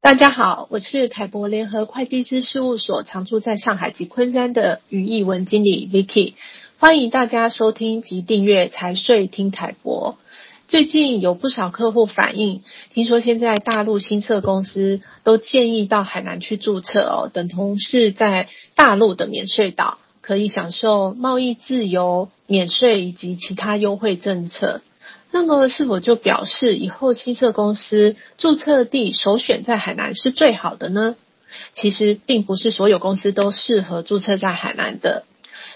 大家好，我是凯博联合会计师事务所常驻在上海及昆山的于艺文经理 Vicky，欢迎大家收听及订阅财税听凯博。最近有不少客户反映，听说现在大陆新设公司都建议到海南去注册哦，等同是在大陆的免税岛，可以享受贸易自由、免税以及其他优惠政策。那么是否就表示以后新设公司注册地首选在海南是最好的呢？其实并不是所有公司都适合注册在海南的。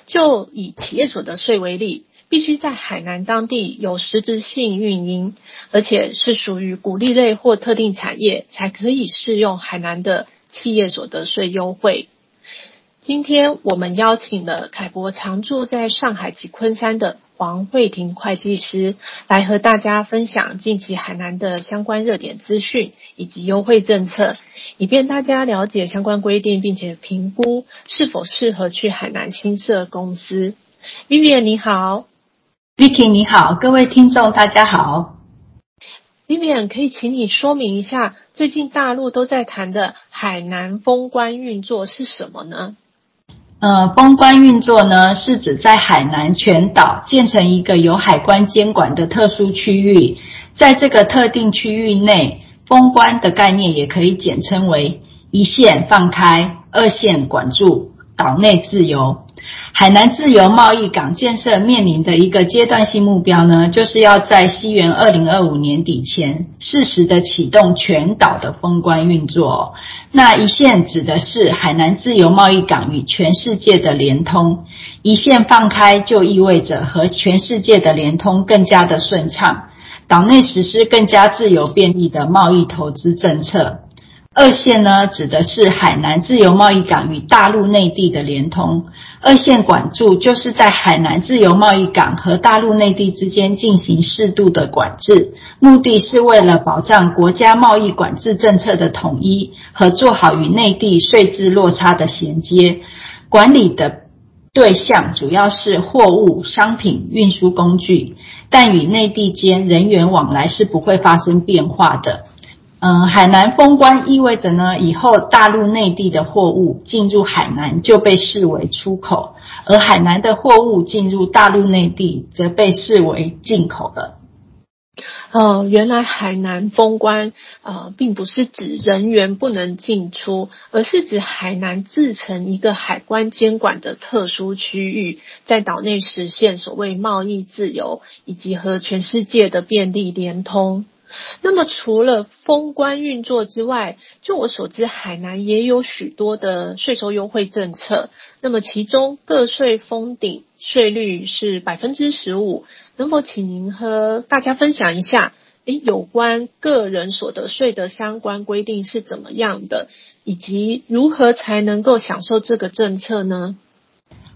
就以企业所得税为例，必须在海南当地有实质性运营，而且是属于鼓励类或特定产业，才可以适用海南的企业所得税优惠。今天我们邀请了凯博常驻在上海及昆山的黄慧婷会计师来和大家分享近期海南的相关热点资讯以及优惠政策，以便大家了解相关规定，并且评估是否适合去海南新设公司。Vivian 你好，Vicky 你好，各位听众大家好。Vivian 可以请你说明一下，最近大陆都在谈的海南封关运作是什么呢？呃，封关运作呢，是指在海南全岛建成一个由海关监管的特殊区域，在这个特定区域内，封关的概念也可以简称为一线放开，二线管住，岛内自由。海南自由贸易港建设面临的一个阶段性目标呢，就是要在西元二零二五年底前，适时的启动全岛的封关运作。那一线指的是海南自由贸易港与全世界的连通，一线放开就意味着和全世界的连通更加的顺畅，岛内实施更加自由便利的贸易投资政策。二线呢，指的是海南自由贸易港与大陆内地的连通。二线管住就是在海南自由贸易港和大陆内地之间进行适度的管制，目的是为了保障国家贸易管制政策的统一和做好与内地税制落差的衔接。管理的对象主要是货物、商品运输工具，但与内地间人员往来是不会发生变化的。嗯，海南封关意味着呢，以后大陆内地的货物进入海南就被视为出口，而海南的货物进入大陆内地则被视为进口的。哦，原来海南封关呃，并不是指人员不能进出，而是指海南自成一个海关监管的特殊区域，在岛内实现所谓贸易自由，以及和全世界的便利联通。那么，除了封关运作之外，就我所知，海南也有许多的税收优惠政策。那么，其中个税封顶税率是百分之十五。能否请您和大家分享一下，诶，有关个人所得税的相关规定是怎么样的，以及如何才能够享受这个政策呢？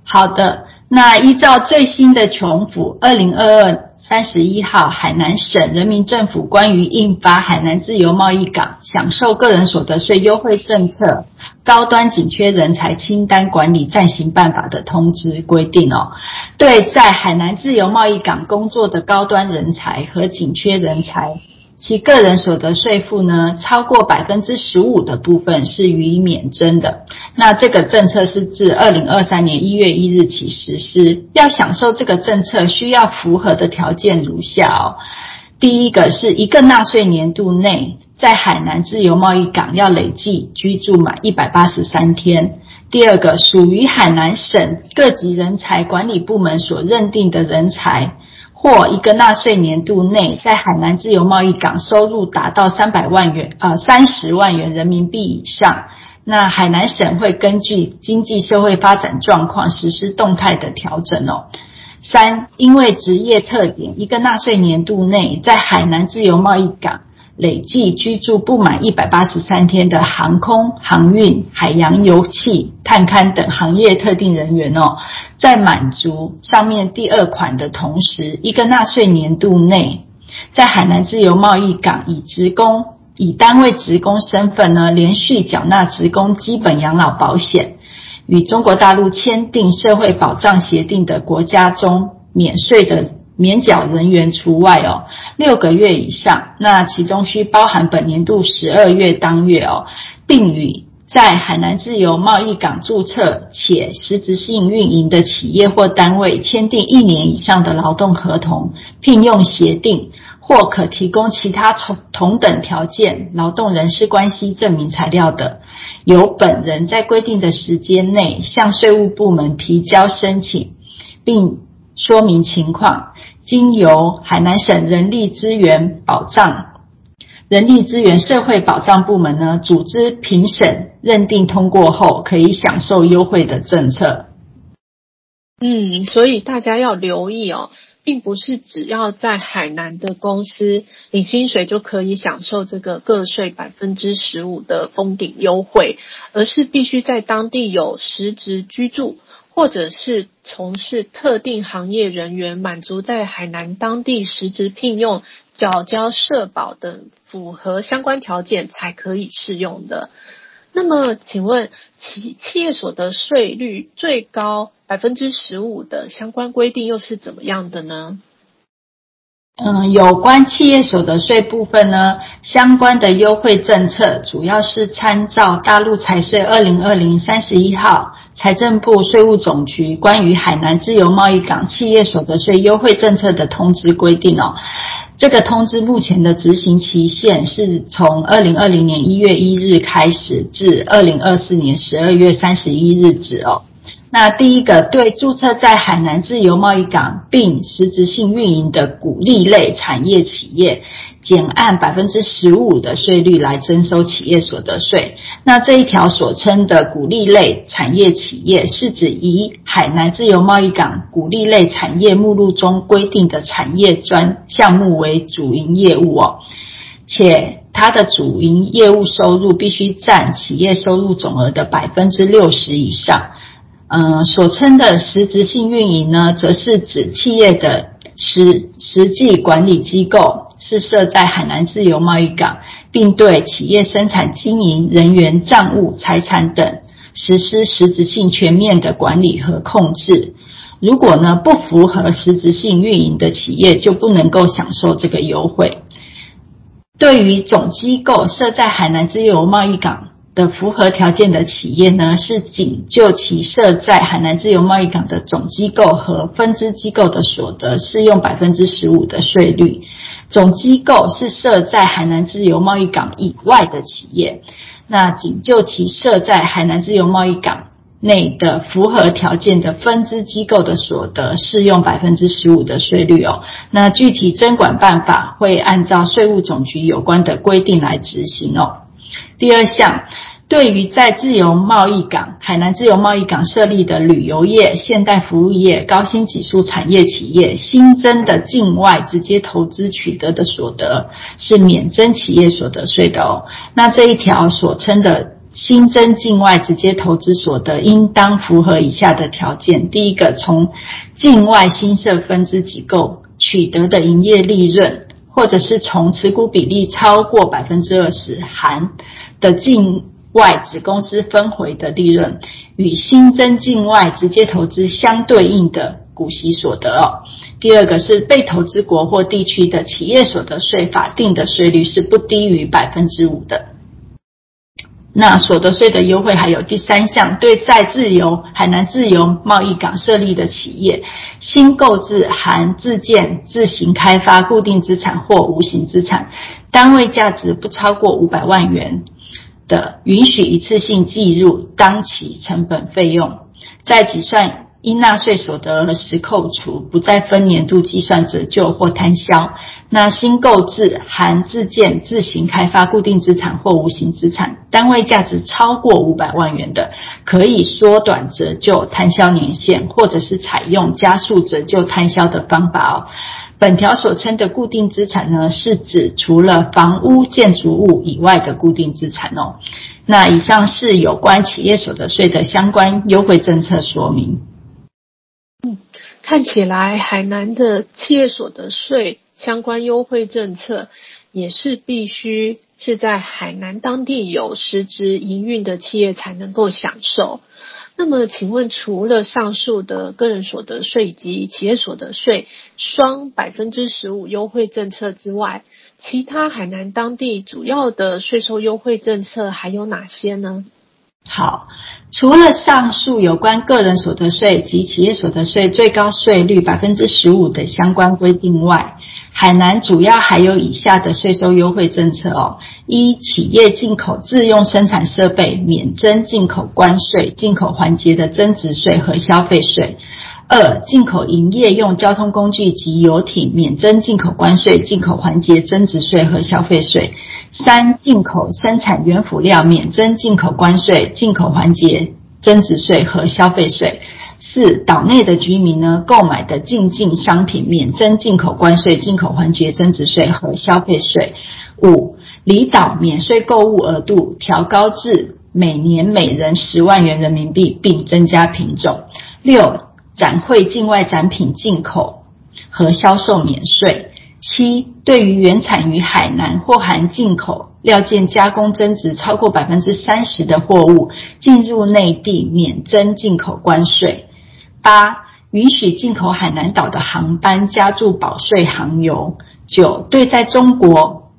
好的，那依照最新的琼府二零二二三十一号海南省人民政府关于印发海南自由贸易港享受个人所得税优惠政策高端紧缺人才清单管理暂行办法的通知规定哦，对在海南自由贸易港工作的高端人才和紧缺人才。其个人所得税负呢，超过百分之十五的部分是予以免征的。那这个政策是自二零二三年一月一日起实施。要享受这个政策，需要符合的条件如下哦。第一个是一个纳税年度内，在海南自由贸易港要累计居住满一百八十三天。第二个，属于海南省各级人才管理部门所认定的人才。或一个纳税年度内，在海南自由贸易港收入达到三百万元，呃，三十万元人民币以上，那海南省会根据经济社会发展状况实施动态的调整哦。三，因为职业特点，一个纳税年度内，在海南自由贸易港。累计居住不满一百八十三天的航空、航运、海洋、油气、探勘等行业特定人员哦，在满足上面第二款的同时，一个纳税年度内，在海南自由贸易港以职工以单位职工身份呢，连续缴纳职工基本养老保险，与中国大陆签订社会保障协定的国家中免税的免缴人员除外哦，六个月以上，那其中需包含本年度十二月当月哦，并与在海南自由贸易港注册且实质性运营的企业或单位签订一年以上的劳动合同、聘用协定，或可提供其他同同等条件劳动人事关系证明材料的，由本人在规定的时间内向税务部门提交申请，并说明情况。经由海南省人力资源保障、人力资源社会保障部门呢组织评审认定通过后，可以享受优惠的政策。嗯，所以大家要留意哦，并不是只要在海南的公司领薪水就可以享受这个个税百分之十五的封顶优惠，而是必须在当地有实质居住。或者是从事特定行业人员，满足在海南当地实职聘用、缴交社保等符合相关条件才可以适用的。那么，请问企企业所得税率最高百分之十五的相关规定又是怎么样的呢？嗯，有关企业所得税部分呢，相关的优惠政策主要是参照大陆财税二零二零三十一号财政部税务总局关于海南自由贸易港企业所得税优惠政策的通知规定哦。这个通知目前的执行期限是从二零二零年一月一日开始至二零二四年十二月三十一日止哦。那第一个，对注册在海南自由贸易港并实质性运营的鼓励类产业企业，减按百分之十五的税率来征收企业所得税。那这一条所称的鼓励类产业企业，是指以海南自由贸易港鼓励类产业目录中规定的产业专项目为主营业务哦，且它的主营业务收入必须占企业收入总额的百分之六十以上。嗯，所称的实质性运营呢，则是指企业的实实际管理机构是设在海南自由贸易港，并对企业生产经营人员、账务、财产等实施实质性全面的管理和控制。如果呢，不符合实质性运营的企业，就不能够享受这个优惠。对于总机构设在海南自由贸易港。的符合条件的企业呢，是仅就其设在海南自由贸易港的总机构和分支机构的所得适用百分之十五的税率。总机构是设在海南自由贸易港以外的企业，那仅就其设在海南自由贸易港内的符合条件的分支机构的所得适用百分之十五的税率哦。那具体征管办法会按照税务总局有关的规定来执行哦。第二项，对于在自由贸易港、海南自由贸易港设立的旅游业、现代服务业、高新技术产业企业，新增的境外直接投资取得的所得，是免征企业所得税的哦。那这一条所称的新增境外直接投资所得，应当符合以下的条件：第一个，从境外新设分支机构取得的营业利润。或者是从持股比例超过百分之二十含的境外子公司分回的利润，与新增境外直接投资相对应的股息所得哦。第二个是被投资国或地区的企业所得税法定的税率是不低于百分之五的。那所得税的优惠还有第三项，对在自由海南自由贸易港设立的企业，新购置含自建自行开发固定资产或无形资产，单位价值不超过五百万元的，允许一次性计入当期成本费用，在计算。应纳税所得时扣除，不再分年度计算折旧或摊销。那新购置含自建自行开发固定资产或无形资产，单位价值超过五百万元的，可以缩短折旧摊销年限，或者是采用加速折旧摊销的方法哦。本条所称的固定资产呢，是指除了房屋建筑物以外的固定资产哦。那以上是有关企业所得税的相关优惠政策说明。嗯，看起来海南的企业所得税相关优惠政策也是必须是在海南当地有实质营运的企业才能够享受。那么，请问除了上述的个人所得税及企业所得税双百分之十五优惠政策之外，其他海南当地主要的税收优惠政策还有哪些呢？好，除了上述有关个人所得税及企业所得税最高税率百分之十五的相关规定外，海南主要还有以下的税收优惠政策哦：一、企业进口自用生产设备免征进口关税、进口环节的增值税和消费税；二、进口营业用交通工具及游艇免征进口关税、进口环节增值税和消费税。三、进口生产原辅料免征进口关税、进口环节增值税和消费税；四、岛内的居民呢，购买的进境商品免征进口关税、进口环节增值税和消费税；五、离岛免税购物额度调高至每年每人十万元人民币，并增加品种；六、展会境外展品进口和销售免税。七、对于原产于海南或含进口料件加工增值超过百分之三十的货物进入内地免征进口关税。八、允许进口海南岛的航班加注保税航油。九、对在中国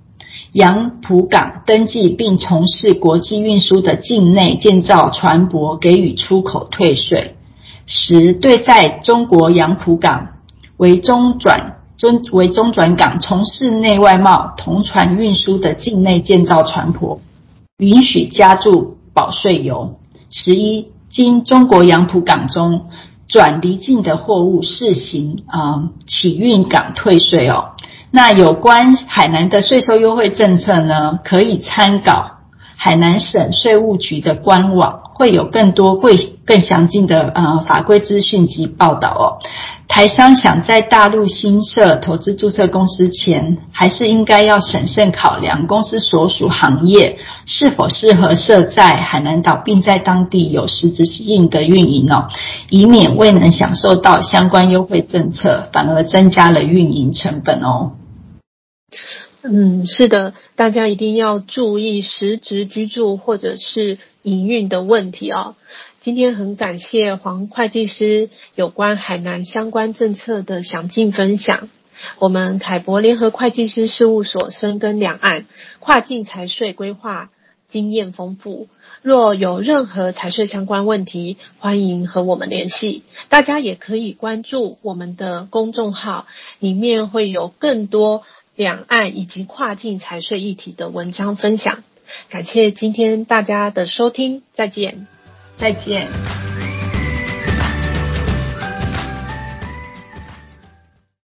杨浦港登记并从事国际运输的境内建造船舶给予出口退税。十、对在中国杨浦港为中转。尊为中转港从事内外贸同船运输的境内建造船舶，允许加注保税油。十一，经中国杨浦港中转离境的货物试行啊起运港退税哦。那有关海南的税收优惠政策呢，可以参考海南省税务局的官网，会有更多更更详尽的呃法规资讯及报道哦。台商想在大陆新设投资注册公司前，还是应该要审慎考量公司所属行业是否适合设在海南岛，并在当地有实质性的运营哦，以免未能享受到相关优惠政策，反而增加了运营成本哦。嗯，是的，大家一定要注意实质居住或者是营运的问题哦。今天很感谢黄会计师有关海南相关政策的详尽分享。我们凯博联合会计师事务所深耕两岸跨境财税规划经验丰富，若有任何财税相关问题，欢迎和我们联系。大家也可以关注我们的公众号，里面会有更多两岸以及跨境财税议题的文章分享。感谢今天大家的收听，再见。再见。